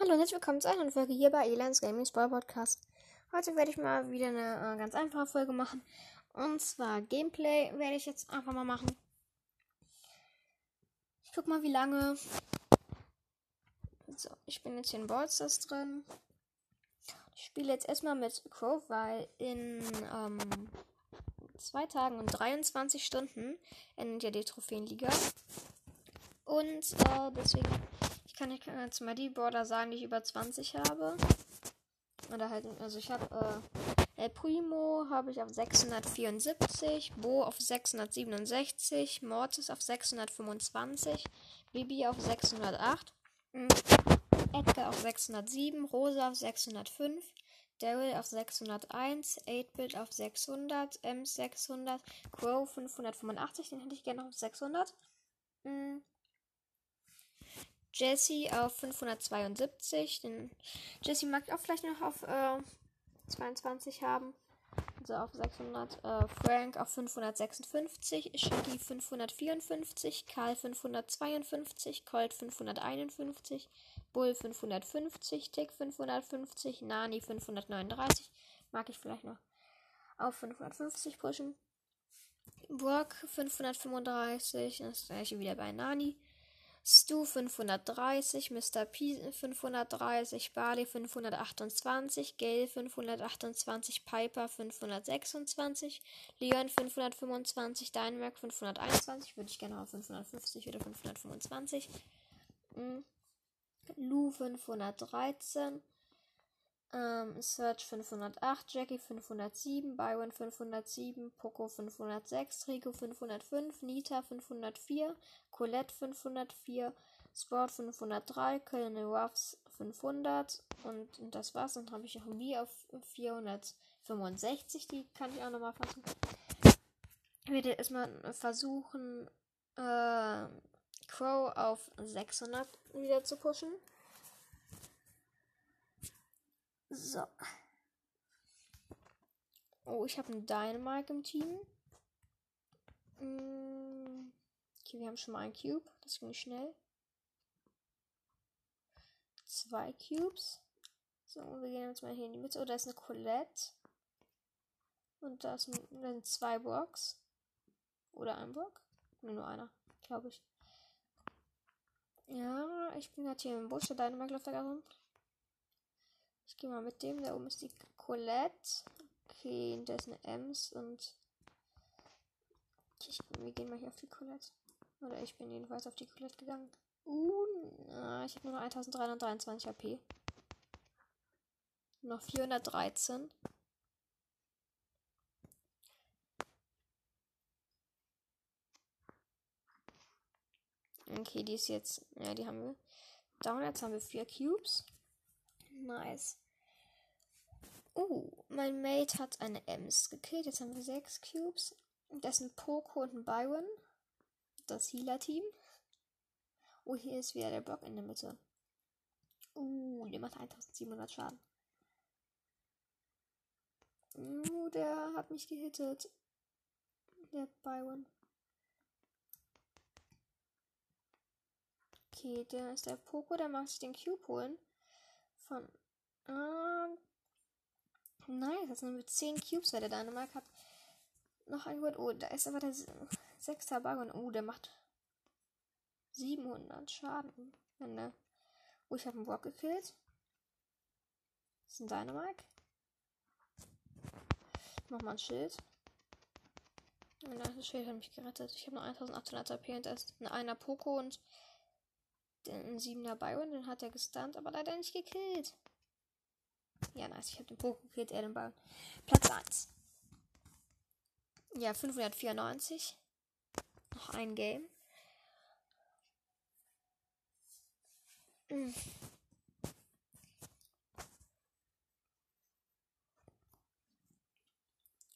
Hallo und herzlich willkommen zu einer Folge hier bei Elans Gaming Spoil Podcast. Heute werde ich mal wieder eine äh, ganz einfache Folge machen. Und zwar Gameplay werde ich jetzt einfach mal machen. Ich guck mal, wie lange. So, ich bin jetzt hier in Ballstars drin. Ich spiele jetzt erstmal mit Crow, weil in ähm, zwei Tagen und 23 Stunden endet ja die Trophäenliga. Und äh, deswegen kann ich jetzt mal die Border sagen, die ich über 20 habe. Oder halt, also ich habe äh, El Primo habe ich auf 674, Bo auf 667, Mortis auf 625, Bibi auf 608, Edgar auf 607, Rosa auf 605, Daryl auf 601, 8-Bit auf 600, Ems 600, Crow 585, den hätte ich gerne auf 600. Jesse auf 572. Den Jesse mag ich auch vielleicht noch auf äh, 22 haben. Also auf 600. Äh, Frank auf 556. Shaggy 554. Karl 552. Colt 551. Bull 550. Tick 550. Nani 539. Mag ich vielleicht noch auf 550 pushen. Brock 535. Das gleiche wieder bei Nani. Stu 530, Mr. P 530, Barley 528, Gale 528, Piper 526, Leon 525, Dynamac 521, würde ich gerne auf 550 oder 525. Mhm. Lu 513, ähm, Search 508, Jackie 507, Byron 507, Poco 506, Rico 505, Nita 504, Colette 504, Sport 503, Colonel Ruffs 500 und, und das war's. Dann habe ich noch Mi auf 465, die kann ich auch nochmal versuchen. Ich werde erstmal versuchen, äh, Crow auf 600 wieder zu pushen. So. Oh, ich habe einen Dynamite im Team. Mm, okay, wir haben schon mal einen Cube. Das ging schnell. Zwei Cubes. So, wir gehen jetzt mal hier in die Mitte. Oh, da ist eine Colette. Und da, ist, da sind zwei Blocks. Oder ein Block. Nee, nur einer, glaube ich. Ja, ich bin gerade hier im Busch. Der Dynamite läuft da gerade rum. Ich gehe mal mit dem. Da oben ist die Colette. Okay, da ist eine Ems und. Ich, wir gehen mal hier auf die Colette. Oder ich bin jedenfalls auf die Colette gegangen. Uh, na, ich habe nur noch 1323 AP. Noch 413. Okay, die ist jetzt. Ja, die haben wir. Down, jetzt haben wir vier Cubes. Nice. Uh, mein Mate hat eine Ems gekillt. Jetzt haben wir sechs Cubes. Das ein Poco und ein Byron. Das Healer-Team. Oh, hier ist wieder der Block in der Mitte. Uh, der macht 1700 Schaden. Uh, der hat mich gehittet. Der Byron. Okay, der ist der Poco, der mag sich den Cube holen von. Äh, nice, das sind mit 10 Cubes, weil der Dynamite hat noch ein Wort. Oh, da ist aber der 6. Bagon. Oh, der macht 700 Schaden. Wenn der. Oh, ich habe einen Brock gekillt. Das ist ein Dynamite. Nochmal ein Schild. Und das Schild hat mich gerettet. Ich habe noch 1800 AP und da ist ein einer Poco und den 7er Byron, den hat er gestunt, aber leider nicht gekillt. Ja, nice. Ich habe den Poco gekillt, er den Byron. Platz 1. Ja, 594. Noch ein Game. Mhm.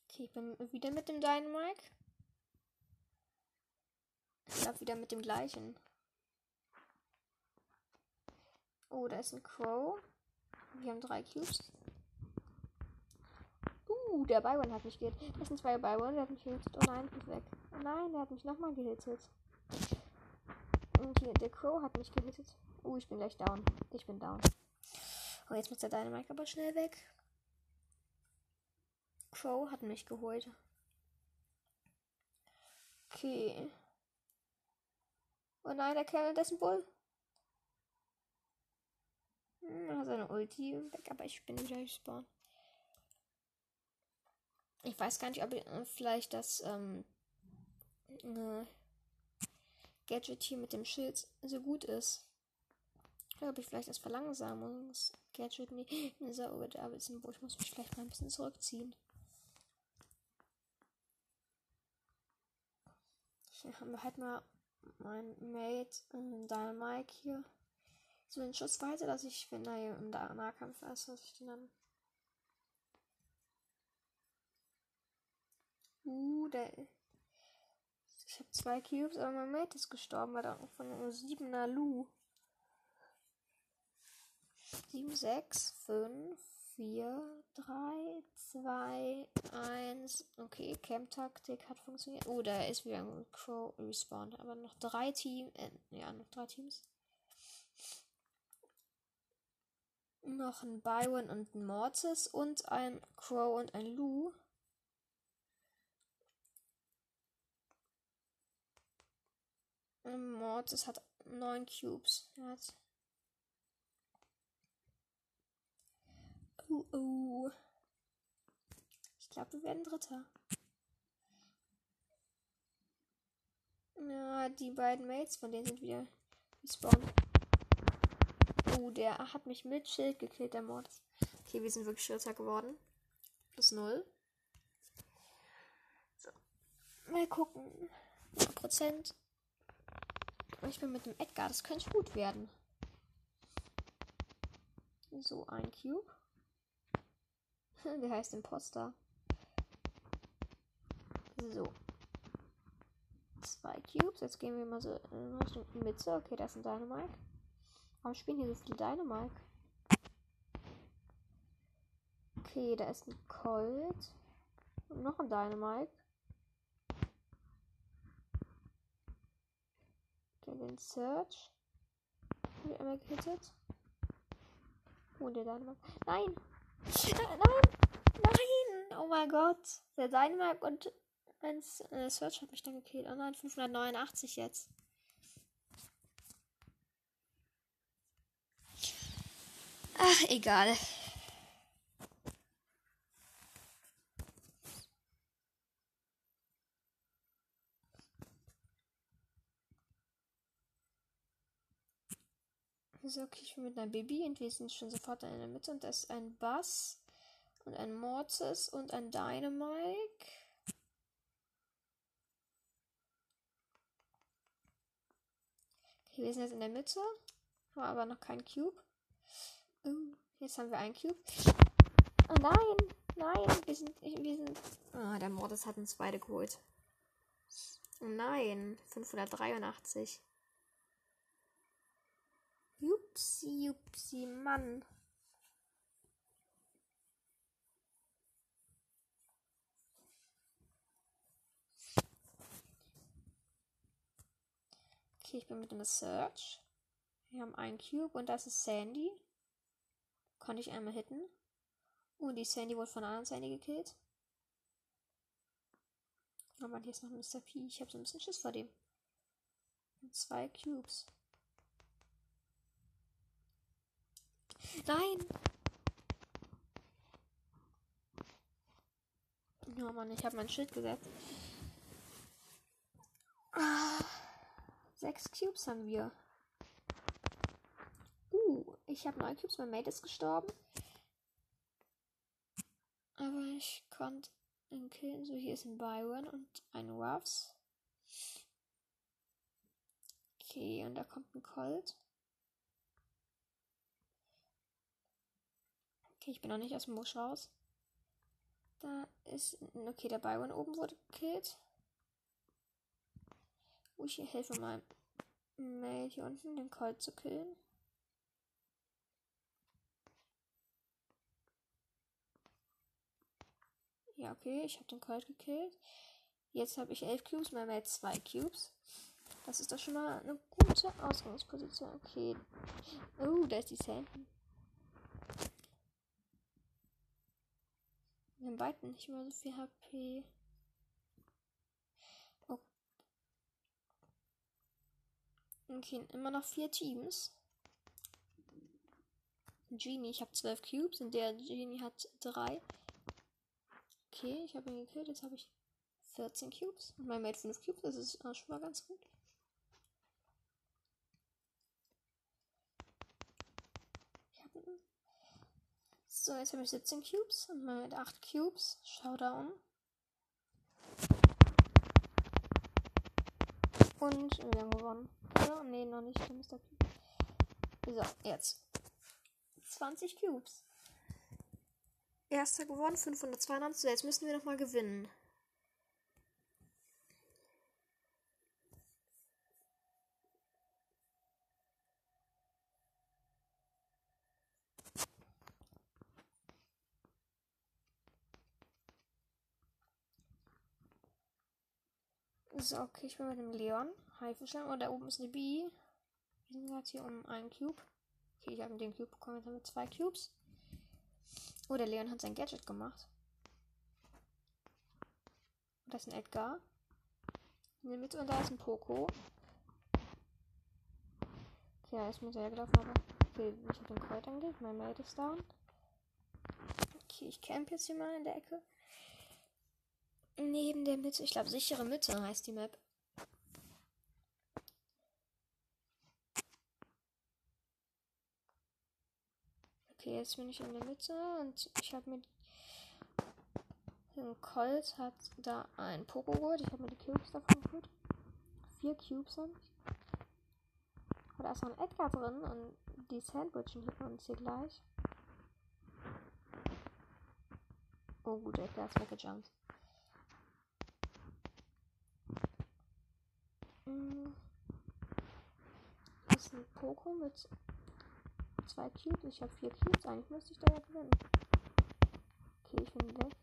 Okay, ich bin wieder mit dem Dynamite. Ich glaube wieder mit dem gleichen. Oh, da ist ein Crow. Wir haben drei Cubes. Uh, der Byron hat mich gehittet. Das sind zwei Byron, der hat mich gehittet. Oh nein, ist weg. Oh nein, der hat mich nochmal gehittet. Und hier, der Crow hat mich gehittet. Uh, ich bin gleich down. Ich bin down. Oh, jetzt muss der Dynamite aber schnell weg. Crow hat mich geholt. Okay. Oh nein, der Kerl dessen Bull. Hm, er hat seine Ulti weg, aber ich bin wieder respawn. Ich weiß gar nicht, ob ich, äh, vielleicht das ähm, äh, Gadget hier mit dem Schild so gut ist. Oder ob ich vielleicht das Verlangsamungs-Gadget nicht so oh, da ein Ich muss mich vielleicht mal ein bisschen zurückziehen. Hier haben wir halt mal mein Mate äh, Dynamike hier. So in Schussweite, dass ich, wenn er im Nahkampf ist, dass ich den dann Uh, der. Ich habe zwei Cubes, aber mein Mate ist gestorben, weil da von einem 7er Lu. 7, 6, 5, 4, 3, 2, 1. Okay, Camp-Taktik hat funktioniert. Oh, da ist wieder ein Crow respawned. Aber noch drei Teams. Äh, ja, noch drei Teams. Noch ein Byron und ein Mortis und ein Crow und ein Lou. Mortis hat neun Cubes. Er. Oh, oh. Ich glaube, wir werden Dritter. Ja, die beiden Mates von denen sind wieder respawned. Oh, der hat mich mit Schild gekillt, der Mortis. Okay, wir sind wirklich Vierter geworden. Plus null. So. Mal gucken. Prozent. Ich bin mit dem Edgar. Das könnte gut werden. So, ein Cube. Der heißt Imposter. So. Zwei Cubes. Jetzt gehen wir mal so in Richtung Mitte. Okay, das ist ein Dynamite. Warum spielen hier so viele Dynamite? Okay, da ist ein Colt. Und noch ein Dynamite. Okay, den Search. Habe ich einmal gehittet. Oh, der Dynamite. Nein! Nein! Nein! Oh mein Gott! Der Dynamite und ein äh, Search hat mich dann gekillt. Oh nein, 589 jetzt. Ach, egal. So, okay, ich bin mit einer Baby und wir sind schon sofort in der Mitte und da ist ein Bass und ein Mortis und ein Dynamike. Okay, wir sind jetzt in der Mitte, haben aber noch keinen Cube. Uh, jetzt haben wir einen Cube. Oh nein, nein, wir sind, wir sind. Ah, oh, der Mortis hat uns beide geholt. Oh nein, 583. Jupsi, jupsi, Mann. Okay, ich bin mit dem Search. Wir haben einen Cube und das ist Sandy. Konnte ich einmal hitten. Und die Sandy wurde von einer anderen Sandy gekillt. Aber hier ist noch Mr. P. Ich habe so ein bisschen Schiss vor dem. Und zwei Cubes. Nein! Ja, Mann, ich habe mein Schild gesetzt. Ah, sechs Cubes haben wir. Ich habe neun Cubes. Mein Mate ist gestorben. Aber ich konnte ihn killen. So, hier ist ein Byron und ein Ruffs. Okay, und da kommt ein Colt. Okay, ich bin noch nicht aus dem Busch raus. Da ist. Okay, der Byron oben wurde gekillt. Oh, ich helfe mal Mail hier unten, den Colt zu killen. Ja, okay, ich habe den Colt gekillt. Jetzt habe ich 11 Cubes, mein Mate 2 Cubes. Das ist doch schon mal eine gute Ausgangsposition. Okay. Oh, da ist die Sandy. Wir haben beiden nicht mehr so viel HP. Okay, immer noch vier Teams. Genie, ich habe 12 Cubes und der Genie hat 3. Okay, ich habe ihn gekillt. Jetzt habe ich 14 Cubes. Und mein Mate 5 Cubes. Das ist schon mal ganz gut. So, jetzt habe ich 17 Cubes und mein Mate 8 Cubes. Showdown. Und wir haben gewonnen. Oder? Nee, noch nicht. So, jetzt. 20 Cubes. Erster gewonnen, 592. So, jetzt müssen wir nochmal gewinnen. So, okay, ich bin mit dem Leon. Haifischlang. Und da oben ist eine B. Wir sind gerade hier um einen Cube. Okay, ich habe den Cube bekommen. Jetzt haben wir zwei Cubes. Oh, der Leon hat sein Gadget gemacht. Und das ist ein Edgar. In der Mitte und da ist ein Poco. Okay, er ist mir sehr gelaufen, aber. Okay, ich habe den Kreuz angelegt. Mein Mate ist down. Okay, ich camp jetzt hier mal in der Ecke. Neben der Mitte. Ich glaube, sichere Mitte heißt die Map. Okay, jetzt bin ich in der Mitte und ich habe mir Colt hat da ein Poco geholt. Ich habe mir die Cubes davon geholt. Vier Cubes sind. Und da ist noch ein Edgar drin und die Sandwichen hier uns hier gleich. Oh gut, Edgar ist weggejumpt. Hm. Das ist ein Poco mit zwei Cubes. Ich habe vier Cubes. Eigentlich müsste ich da ja gewinnen. Okay, ich bin weg.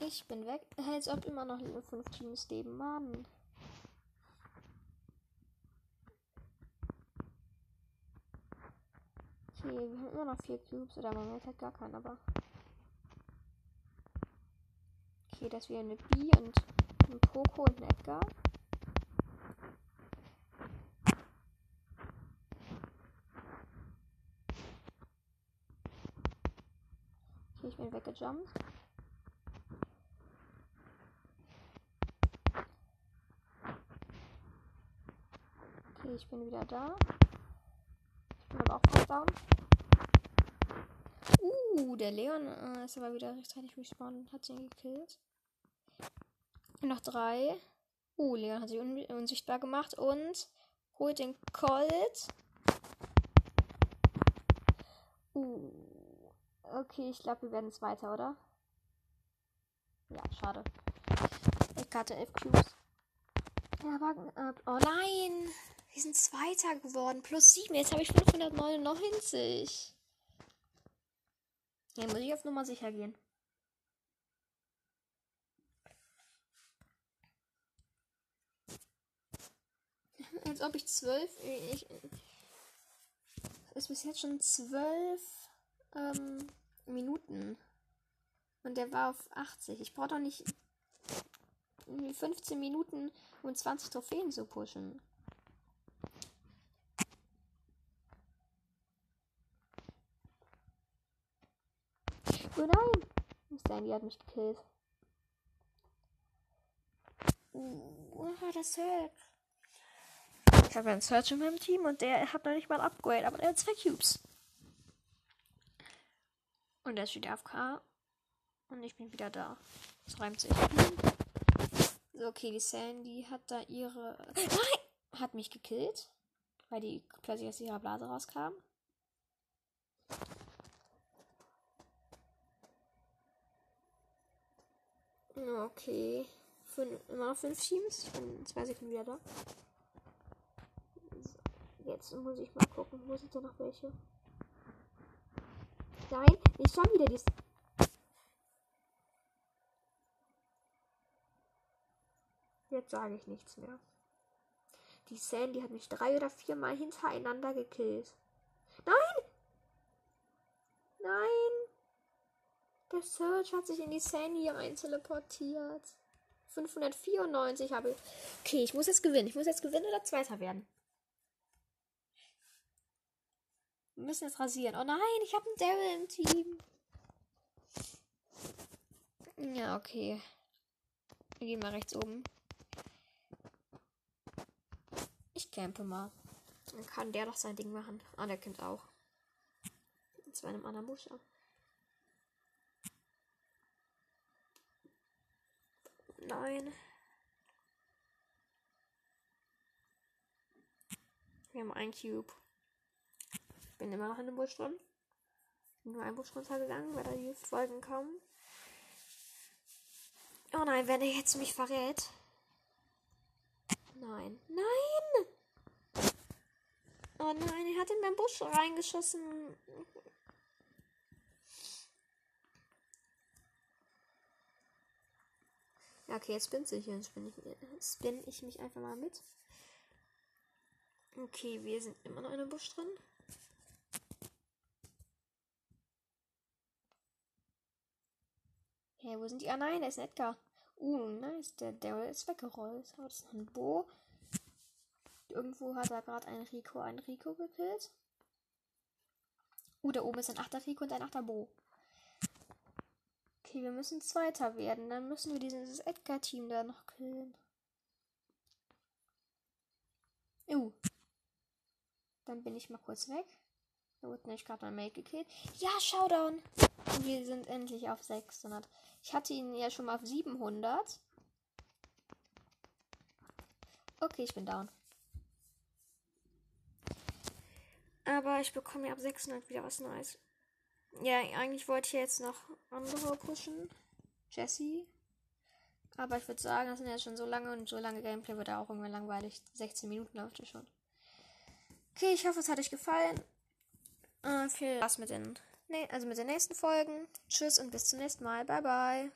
Ich bin weg. Als ob immer noch fünf Teams leben. Mann. Okay, wir haben immer noch vier Cubes. Oder man hat gar keinen, aber. Okay, das wäre eine B und ein Poco und ein Edgar. Weggejumpt. Okay, ich bin wieder da. Ich bin aber auch fast down. Uh, der Leon äh, ist aber wieder rechtzeitig respawned und hat ihn gekillt. Noch drei. Uh, Leon hat sich un unsichtbar gemacht und holt den Colt. Uh. Okay, ich glaube, wir werden Zweiter, oder? Ja, schade. Ich hatte elf Cubes. Ja, Wagen ab. Oh nein! Wir sind Zweiter geworden. Plus 7. Jetzt habe ich 599. Ja, muss ich auf Nummer sicher gehen. Als ob ich zwölf. Ich, ist bis jetzt schon zwölf ähm, Minuten. Und der war auf 80. Ich brauche doch nicht 15 Minuten, um 20 Trophäen zu pushen. Oh nein! Sandy hat mich gekillt. Uh, das hört. Ich habe einen Search in meinem Team und der hat noch nicht mal ein Upgrade, aber er hat zwei Cubes. Und er steht AFK. Und ich bin wieder da. Das reimt sich. So, okay, die Sandy hat da ihre. Nein! Hat mich gekillt. Weil die plötzlich aus ihrer Blase rauskam. Okay. Fün immer noch fünf Teams. Ich bin in zwei Sekunden wieder da. Jetzt muss ich mal gucken, wo sind denn noch welche? Nein, nicht schon wieder dies. Jetzt sage ich nichts mehr. Die Sandy hat mich drei oder viermal hintereinander gekillt. Nein! Nein! Der Search hat sich in die Sandy einteleportiert. 594 habe ich. Okay, ich muss jetzt gewinnen. Ich muss jetzt gewinnen oder Zweiter werden. Wir müssen jetzt rasieren. Oh nein, ich habe einen Daryl im Team. Ja, okay. Wir gehen mal rechts oben. Ich campe mal. Dann kann der doch sein Ding machen. Ah, der campt auch. Und zwar in einem anderen Busch. Nein. Wir haben einen Cube. Ich bin immer noch in dem Busch drin. Bin nur ein Busch runtergegangen, weil da die Folgen kommen. Oh nein, wenn er jetzt mich verrät. Nein. Nein! Oh nein, er hat in meinen Busch reingeschossen. Ja, okay, jetzt bin ich, jetzt bin ich, ich mich einfach mal mit. Okay, wir sind immer noch in einem Busch drin. Hey, wo sind die? Ah nein, da ist ein Edgar. Uh, nice. Der Daryl ist weggerollt. Das ist ein Bo. Irgendwo hat er gerade ein Rico, ein Rico gekillt. Uh, da oben ist ein achter Rico und ein achter Bo. Okay, wir müssen Zweiter werden. Dann müssen wir dieses Edgar-Team da noch killen. Uh. Dann bin ich mal kurz weg. Da wurde nicht gerade mein Mate gekillt. Ja, Showdown! Und wir sind endlich auf 600. Ich hatte ihn ja schon mal auf 700. Okay, ich bin down. Aber ich bekomme ja ab 600 wieder was Neues. Ja, eigentlich wollte ich jetzt noch andere pushen. Jesse. Aber ich würde sagen, das sind jetzt schon so lange und so lange Gameplay wird auch irgendwann langweilig. 16 Minuten läuft es schon. Okay, ich hoffe, es hat euch gefallen. Äh, viel Spaß mit den, also mit den nächsten Folgen. Tschüss und bis zum nächsten Mal. Bye, bye.